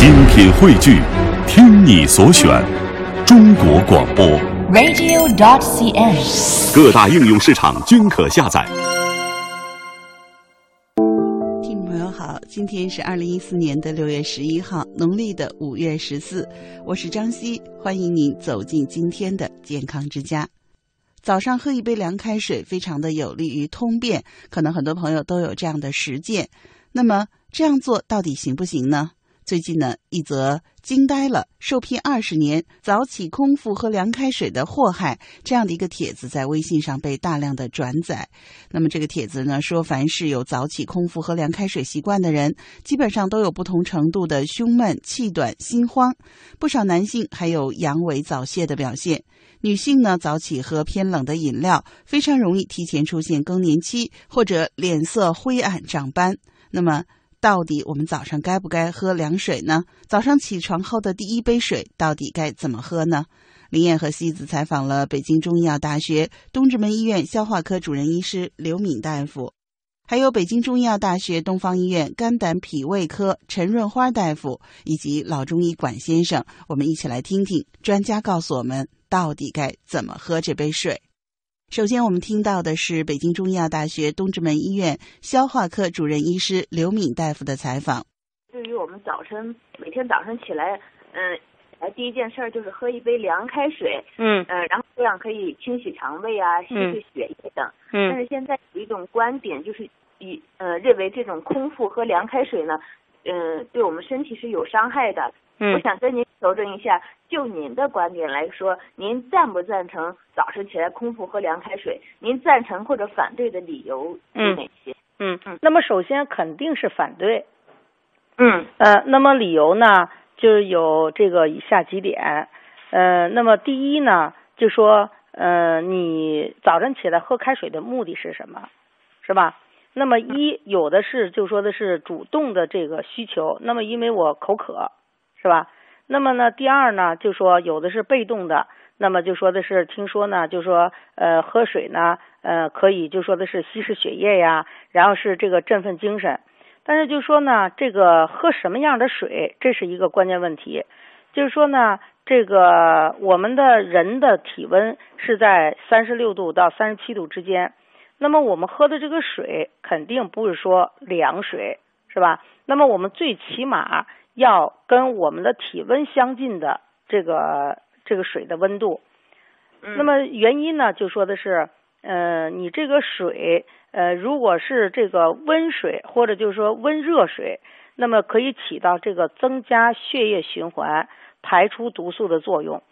精品汇聚，听你所选，中国广播。radio.dot.cn，。各大应用市场均可下载。听众朋友好，今天是二零一四年的六月十一号，农历的五月十四，我是张希，欢迎您走进今天的健康之家。早上喝一杯凉开水，非常的有利于通便，可能很多朋友都有这样的实践。那么这样做到底行不行呢？最近呢，一则惊呆了，受聘二十年，早起空腹喝凉开水的祸害这样的一个帖子在微信上被大量的转载。那么这个帖子呢说，凡是有早起空腹喝凉开水习惯的人，基本上都有不同程度的胸闷、气短、心慌，不少男性还有阳痿早泄的表现。女性呢，早起喝偏冷的饮料，非常容易提前出现更年期或者脸色灰暗、长斑。那么，到底我们早上该不该喝凉水呢？早上起床后的第一杯水到底该怎么喝呢？林燕和西子采访了北京中医药大学东直门医院消化科主任医师刘敏大夫，还有北京中医药大学东方医院肝胆脾胃科陈润花大夫，以及老中医管先生。我们一起来听听专家告诉我们到底该怎么喝这杯水。首先，我们听到的是北京中医药大学东直门医院消化科主任医师刘敏大夫的采访。对于我们早晨每天早晨起来，嗯，来第一件事儿就是喝一杯凉开水，嗯呃，然后这样可以清洗肠胃啊，稀释血液等。但嗯是现在有一种观点，就是以呃认为这种空腹喝凉开水呢，嗯、对我们身体是有伤害的。我嗯想跟您求证一下，就您的观点来说，您赞不赞成早晨起来空腹喝凉开水？您赞成或者反对的理由有嗯哪些？嗯嗯，那么首先肯定是反对，嗯呃，那么理由呢，就是有这个以下几点，呃，那么第一呢，就说，呃，你早晨起来喝开水的目的是什么，是吧？那么一有的是就说的是主动的这个需求，那么因为我口渴，是吧？那么呢，第二呢，就说有的是被动的，那么就说的是听说呢，就说呃喝水呢，呃可以就说的是稀释血液呀，然后是这个振奋精神。但是就说呢，这个喝什么样的水，这是一个关键问题。就是说呢，这个我们的人的体温是在三十六度到三十七度之间，那么我们喝的这个水肯定不是说凉水，是吧？那么我们最起码要跟我们的体温相近的这个这个水的温度。嗯，那么原因呢，就说的是，呃，你这个水，呃，如果是这个温水或者就是说温热水，那么可以起到这个增加血液循环、排出毒素的作用。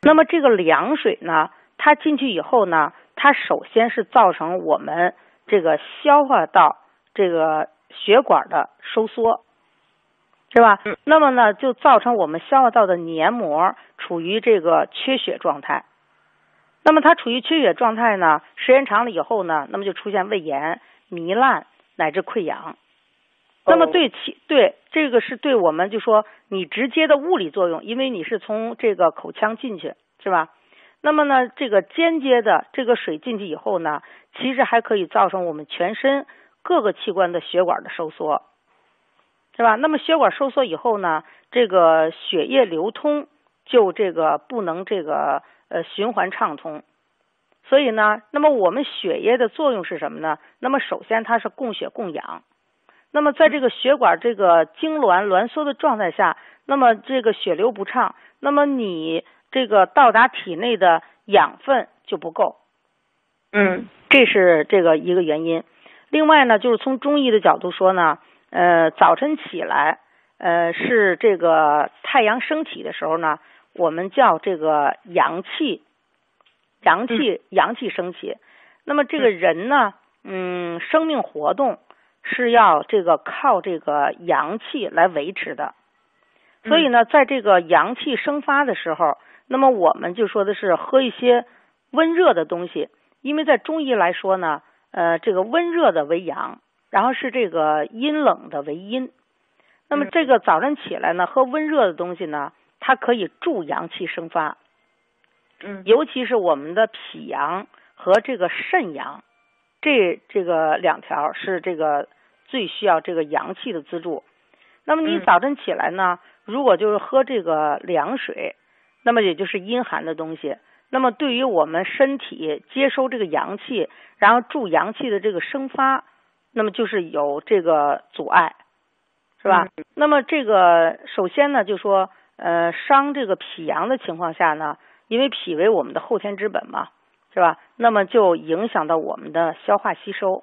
那么这个凉水呢，它进去以后呢，它首先是造成我们这个消化道这个血管的收缩，是吧？嗯那么呢，就造成我们消化道的黏膜处于这个缺血状态。那么它处于缺血状态呢，时间长了以后呢，那么就出现胃炎、糜烂乃至溃疡。那么哦对其对这个是对我们就说你直接的物理作用，因为你是从这个口腔进去，是吧？那么呢，这个间接的这个水进去以后呢，其实还可以造成我们全身各个器官的血管的收缩，是吧？那么血管收缩以后呢，这个血液流通就这个不能这个呃循环畅通，所以呢，那么我们血液的作用是什么呢？那么首先它是供血供氧，那么在这个血管这个痉挛挛缩的状态下，那么这个血流不畅，那么你这个到达体内的养分就不够，嗯这是这个一个原因。另外呢，就是从中医的角度说呢，呃，早晨起来，呃，是这个太阳升起的时候呢，我们叫这个阳气，阳气阳气升起。那么这个人呢，嗯，生命活动是要这个靠这个阳气来维持的。所以呢，在这个阳气生发的时候，那么我们就说的是喝一些温热的东西，因为在中医来说呢，呃，这个温热的为阳，然后是这个阴冷的为阴。那么这个早晨起来呢，喝温热的东西呢，它可以助阳气生发，嗯尤其是我们的脾阳和这个肾阳，这这个两条是这个最需要这个阳气的资助。那么你嗯早晨起来呢，如果就是喝这个凉水，那么也就是阴寒的东西，那么对于我们身体接收这个阳气，然后助阳气的这个生发，那么就是有这个阻碍，是吧？那么这个首先呢，就说呃伤这个脾阳的情况下呢，因为脾为我们的后天之本嘛，是吧？那么就影响到我们的消化吸收。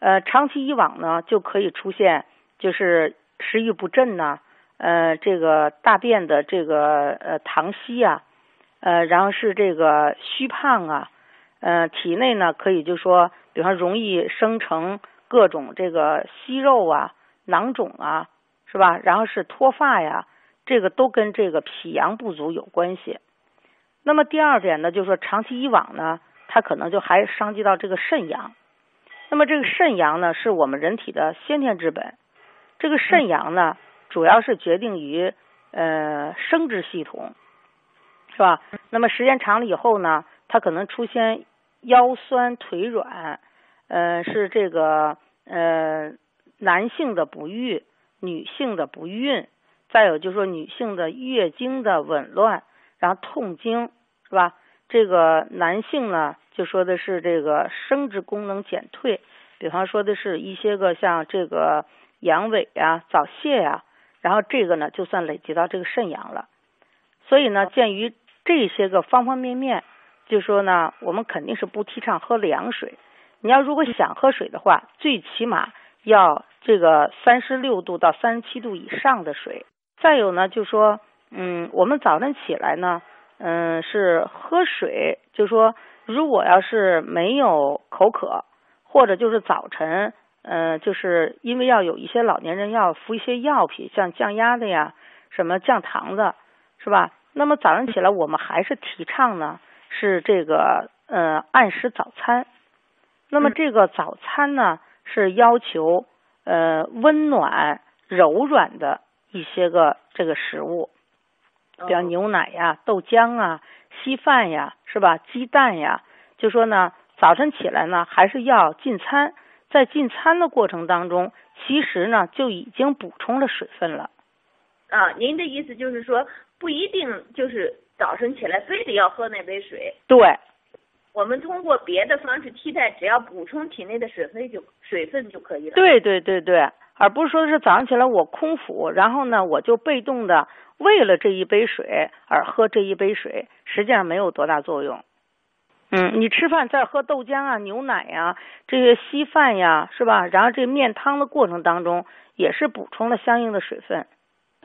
呃，长期以往呢，就可以出现就是食欲不振呐，呃，这个大便的这个呃溏稀啊，呃，然后是这个虚胖啊，呃，体内呢可以就说，比方容易生成各种这个息肉啊、囊肿啊，是吧？然后是脱发呀，这个都跟这个脾阳不足有关系。那么第二点呢，就是说长期以往呢，它可能就还伤及到这个肾阳。那么这个肾阳呢，是我们人体的先天之本。这个肾阳呢，主要是决定于呃生殖系统，是吧？那么时间长了以后呢，它可能出现腰酸腿软，呃，是这个呃男性的不育，女性的不孕，再有就是说女性的月经的紊乱，然后痛经，是吧？这个男性呢？就说的是这个生殖功能减退，比方说的是一些个像这个阳痿呀、早泄呀，然后这个呢就算累积到这个肾阳了。所以呢，鉴于这些个方方面面，就说呢，我们肯定是不提倡喝凉水。你要如果想喝水的话，最起码要这个三十六度到三十七度以上的水。再有呢，就说嗯，我们早晨起来呢，嗯，是喝水，就说。如果要是没有口渴，或者就是早晨，嗯，就是因为要有一些老年人要服一些药品，像降压的呀，什么降糖的，是吧？那么早上起来，我们还是提倡呢，是这个呃按时早餐。那么这个早餐呢，是要求呃温暖柔软的一些个这个食物，比方牛奶呀、豆浆啊。稀饭呀，是吧？鸡蛋呀，就说呢，早晨起来呢，还是要进餐。在进餐的过程当中，其实呢，就已经补充了水分了。啊，您的意思就是说，不一定就是早晨起来非得要喝那杯水。对，我们通过别的方式替代，只要补充体内的水分就水分就可以了。对对对对，而不是说是早上起来我空腹，然后呢，我就被动的。为了这一杯水而喝这一杯水，实际上没有多大作用。嗯，你吃饭再喝豆浆啊、牛奶呀、这些稀饭呀，是吧？然后这面汤的过程当中，也是补充了相应的水分。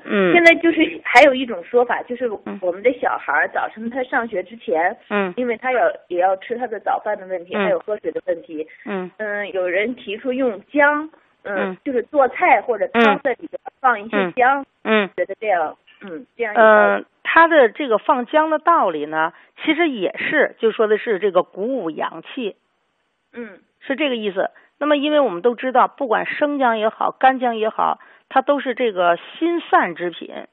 嗯，现在就是还有一种说法，就是我们的小孩早晨他上学之前，嗯，因为他要也要吃他的早饭的问题，还有喝水的问题，嗯嗯，有人提出用姜，嗯，就是做菜或者汤在里边放一些姜，嗯，觉得这样。嗯，这样。嗯，他的这个放姜的道理呢，其实也是就说的是这个鼓舞阳气。嗯，是这个意思。那么，因为我们都知道，不管生姜也好，干姜也好，它都是这个辛散之品。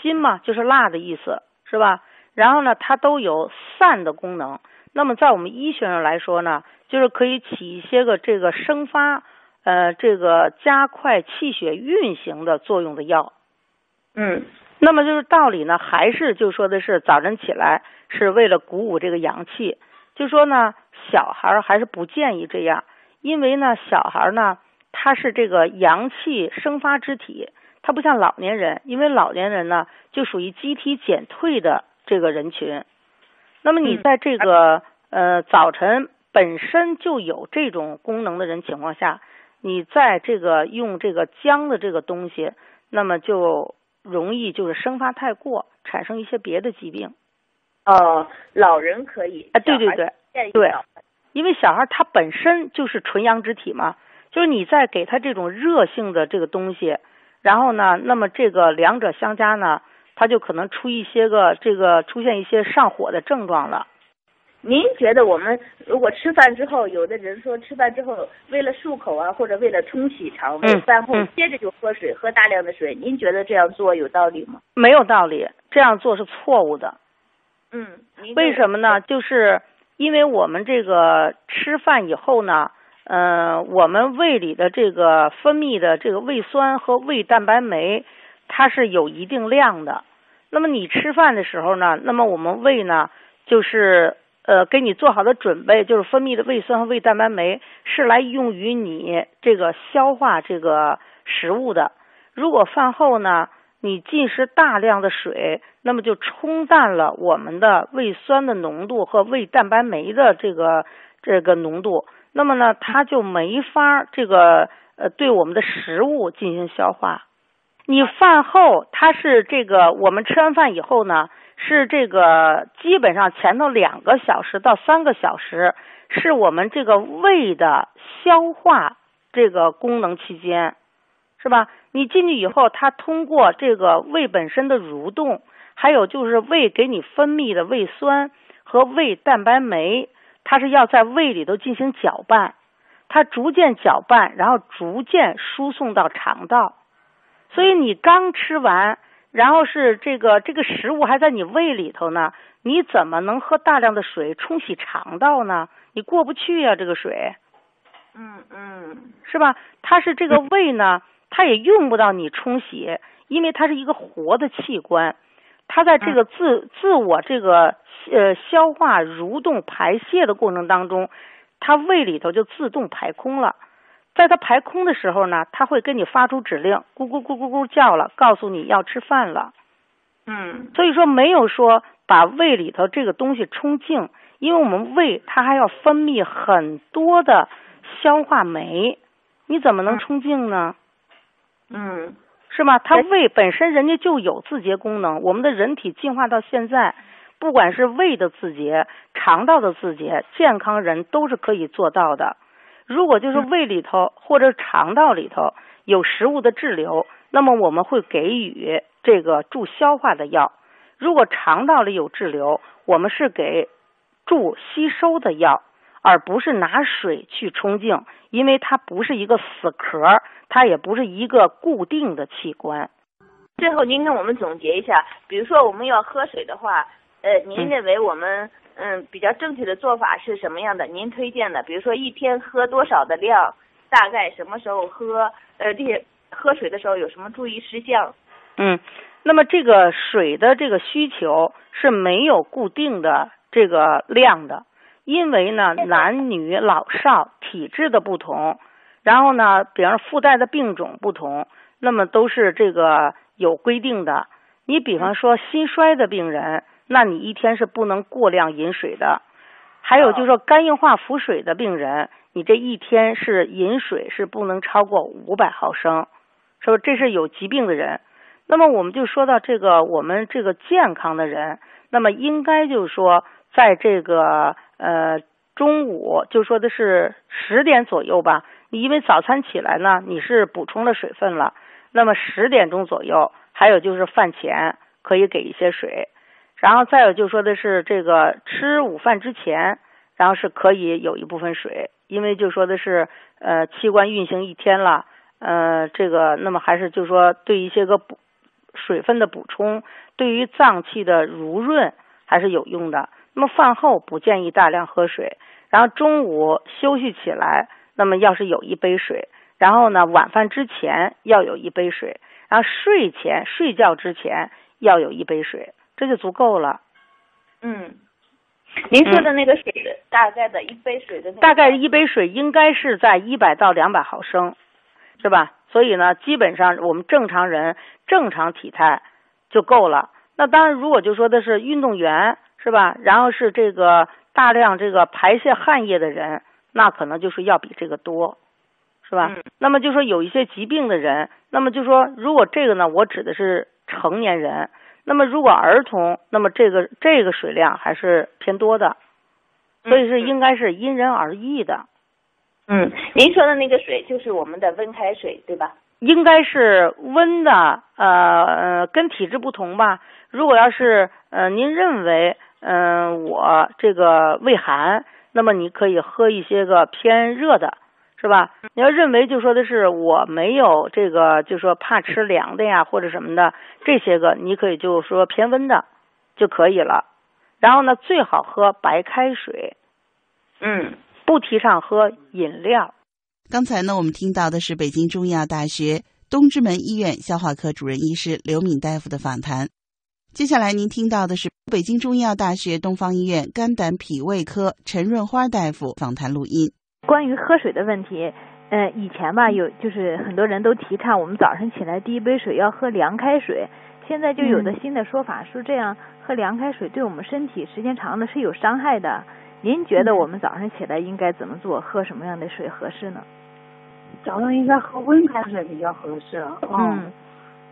辛嘛，就是辣的意思，是吧？然后呢，它都有散的功能。那么，在我们医学上来说呢，就是可以起一些个这个生发，呃，这个加快气血运行的作用的药。嗯。那么就是道理呢，还是就说的是早晨起来是为了鼓舞这个阳气，就说呢，小孩还是不建议这样，因为呢，小孩呢他是这个阳气生发之体，它不像老年人，因为老年人呢就属于机体减退的这个人群。那么你在这个呃早晨本身就有这种功能的人情况下，你在这个用这个姜的这个东西，那么就。容易就是生发太过，产生一些别的疾病。哦，老人可以啊，对对对，对，因为小孩他本身就是纯阳之体嘛，就是你在给他这种热性的这个东西，然后呢，那么这个两者相加呢，他就可能出一些个这个出现一些上火的症状了。您觉得我们如果吃饭之后，有的人说吃饭之后为了漱口啊，或者为了冲洗肠胃，饭后接着就喝水，喝大量的水，您觉得这样做有道理吗？没有道理，这样做是错误的。嗯，为什么呢？就是因为我们这个吃饭以后呢，呃，我们胃里的这个分泌的这个胃酸和胃蛋白酶，它是有一定量的。那么你吃饭的时候呢，那么我们胃呢，就是呃给你做好的准备，就是分泌的胃酸和胃蛋白酶是来用于你这个消化这个食物的。如果饭后呢，你进食大量的水，那么就冲淡了我们的胃酸的浓度和胃蛋白酶的这个这个浓度，那么呢，它就没法这个呃对我们的食物进行消化。你饭后它是这个，我们吃完饭以后呢，是这个基本上前头两个小时到三个小时是我们这个胃的消化这个功能期间。是吧？你进去以后，它通过这个胃本身的蠕动，还有就是胃给你分泌的胃酸和胃蛋白酶，它是要在胃里头进行搅拌，它逐渐搅拌，然后逐渐输送到肠道。所以你刚吃完，然后是这个这个食物还在你胃里头呢，你怎么能喝大量的水冲洗肠道呢？你过不去呀，这个水。嗯嗯，是吧？它是这个胃呢。它也用不到你冲洗，因为它是一个活的器官，它在这个自自我这个呃消化、蠕动、排泄的过程当中，它胃里头就自动排空了。在它排空的时候呢，它会跟你发出指令，咕咕咕咕咕叫了，告诉你要吃饭了。嗯，所以说没有说把胃里头这个东西冲净，因为我们胃它还要分泌很多的消化酶，你怎么能冲净呢？嗯，是吗？它胃本身人家就有自洁功能。我们的人体进化到现在，不管是胃的自洁、肠道的自洁，健康人都是可以做到的。如果就是胃里头或者肠道里头有食物的滞留，那么我们会给予这个助消化的药；如果肠道里有滞留，我们是给助吸收的药。而不是拿水去冲净，因为它不是一个死壳，它也不是一个固定的器官。最后，您跟我们总结一下，比如说我们要喝水的话，呃，您认为我们嗯比较正确的做法是什么样的？您推荐的，比如说一天喝多少的量，大概什么时候喝？呃，这些喝水的时候有什么注意事项？嗯，那么这个水的这个需求是没有固定的这个量的。因为呢，男女老少体质的不同，然后呢，比方说附带的病种不同，那么都是这个有规定的。你比方说心衰的病人，那你一天是不能过量饮水的。还有就是说肝硬化腹水的病人，你这一天是饮水是不能超过五百毫升，说？这是有疾病的人。那么我们就说到这个我们这个健康的人，那么应该就是说在这个。呃，中午就说的是十点左右吧。你因为早餐起来呢，你是补充了水分了。那么十点钟左右，还有就是饭前可以给一些水。然后再有就说的是这个吃午饭之前，然后是可以有一部分水，因为就说的是呃器官运行一天了，呃这个那么还是就说对一些个补水分的补充，对于脏器的濡润还是有用的。那么饭后不建议大量喝水，然后中午休息起来，那么要是有一杯水，然后呢晚饭之前要有一杯水，然后睡前睡觉之前要有一杯水，这就足够了。嗯，您说的那个水的大概的一杯水的大概一杯水应该是在一百到两百毫升，是吧？所以呢，基本上我们正常人正常体态就够了。那当然，如果就说的是运动员。是吧？然后是这个大量这个排泄汗液的人，那可能就是要比这个多，是吧？那么就说有一些疾病的人，那么就说如果这个呢，我指的是成年人，那么如果儿童，那么这个这个水量还是偏多的，所以是应该是因人而异的。嗯，您说的那个水就是我们的温开水，对吧？应该是温的，呃，跟体质不同吧。如果要是呃，您认为。嗯，我这个胃寒，那么你可以喝一些个偏热的，是吧？你要认为就说的是我没有这个，就说怕吃凉的呀或者什么的，这些个你可以就说偏温的就可以了。然后呢，最好喝白开水，嗯，不提倡喝饮料。刚才呢，我们听到的是北京中医药大学。东直门医院消化科主任医师刘敏大夫的访谈。接下来您听到的是北京中医药大学东方医院肝胆脾胃科陈润花大夫访谈录音。关于喝水的问题，呃，以前吧有就是很多人都提倡我们早上起来第一杯水要喝凉开水，现在就有的新的说法说这样喝凉开水对我们身体时间长了是有伤害的。您觉得我们早上起来应该怎么做？喝什么样的水合适呢？早上应该喝温开水比较合适。嗯，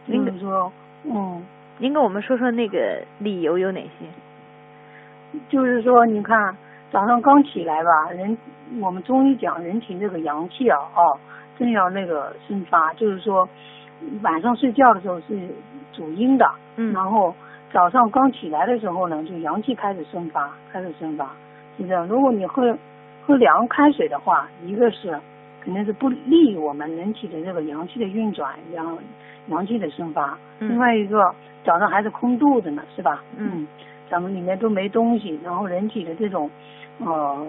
就是说，嗯，您跟我们说说那个理由有哪些？就是说，你看早上刚起来吧，人我们中医讲人体这个阳气啊，哦，正要那个生发，就是说晚上睡觉的时候是主阴的，嗯，然后早上刚起来的时候呢，就阳气开始生发，开始生发，是这样。如果你喝喝凉开水的话，一个是肯定是不利于我们人体的这个阳气的运转，阳阳气的生发。另外一个早上还是空肚子呢，是吧？嗯。咱们里面都没东西，然后人体的这种呃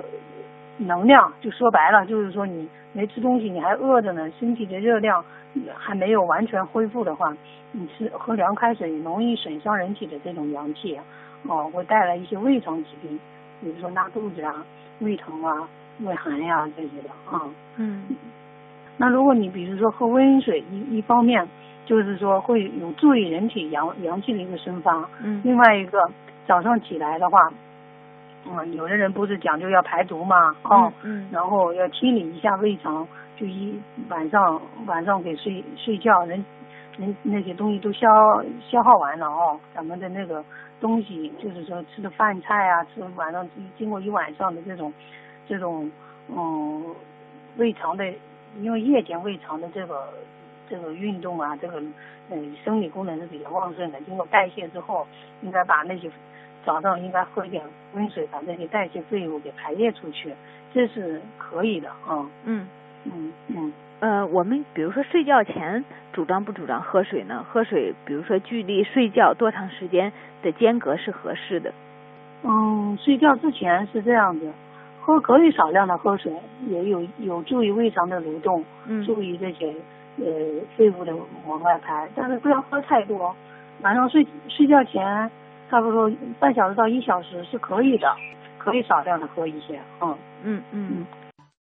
能量，就说白了就是说你没吃东西，你还饿着呢，身体的热量还没有完全恢复的话，你吃喝凉开水容易损伤人体的这种阳气，哦，会带来一些胃肠疾病，比如说拉肚子啊、胃疼啊、胃寒呀这些的啊。嗯。那如果你比如说喝温水，一一方面就是说会有助于人体阳阳气的一个生发，嗯。另外一个。早上起来的话，嗯，有的人不是讲究要排毒嘛，哦，嗯，然后要清理一下胃肠，就一晚上晚上给睡睡觉，人人那些东西都消消耗完了哦，咱们的那个东西就是说吃的饭菜啊，吃晚上经过一晚上的这种这种嗯胃肠的，因为夜间胃肠的这个这个运动啊，这个嗯生理功能是比较旺盛的，经过代谢之后，应该把那些。早上应该喝一点温水，把这些代谢废物给排列出去，这是可以的啊。嗯嗯嗯。呃，我们比如说睡觉前主张不主张喝水呢？喝水，比如说距离睡觉多长时间的间隔是合适的？嗯，睡觉之前是这样子，喝可以少量的喝水，也有有助于胃肠的蠕动，助于这些呃废物的往外排，但是不要喝太多。晚上睡睡觉前。差不多半小时到一小时是可以的，可以少量的喝一些，嗯嗯嗯。